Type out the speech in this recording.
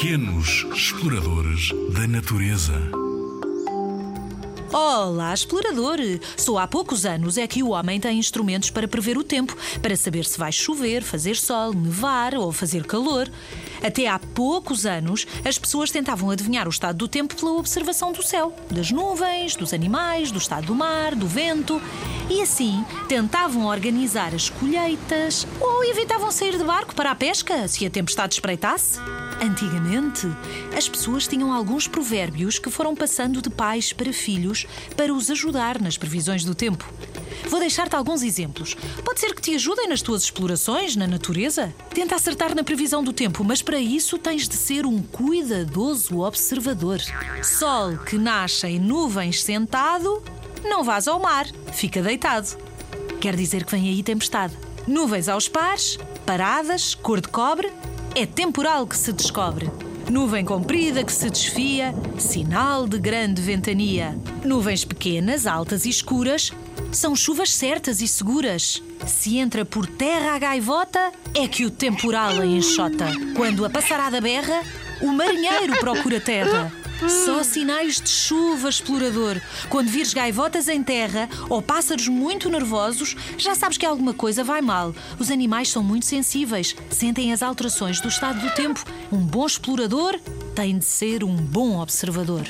Pequenos exploradores da natureza. Olá, explorador! Só há poucos anos é que o homem tem instrumentos para prever o tempo, para saber se vai chover, fazer sol, nevar ou fazer calor. Até há poucos anos, as pessoas tentavam adivinhar o estado do tempo pela observação do céu, das nuvens, dos animais, do estado do mar, do vento. E assim tentavam organizar as colheitas ou evitavam sair de barco para a pesca se a tempestade espreitasse. Antigamente, as pessoas tinham alguns provérbios que foram passando de pais para filhos para os ajudar nas previsões do tempo. Vou deixar-te alguns exemplos. Pode ser que te ajudem nas tuas explorações na natureza. Tenta acertar na previsão do tempo, mas para isso tens de ser um cuidadoso observador. Sol que nasce em nuvens sentado, não vás ao mar, fica deitado. Quer dizer que vem aí tempestade. Nuvens aos pares, paradas, cor de cobre, é temporal que se descobre. Nuvem comprida que se desfia, sinal de grande ventania. Nuvens pequenas, altas e escuras, são chuvas certas e seguras. Se entra por terra a gaivota, é que o temporal a enxota. Quando a passarada berra, o marinheiro procura terra. Só sinais de chuva, explorador. Quando vires gaivotas em terra ou pássaros muito nervosos, já sabes que alguma coisa vai mal. Os animais são muito sensíveis, sentem as alterações do estado do tempo. Um bom explorador tem de ser um bom observador.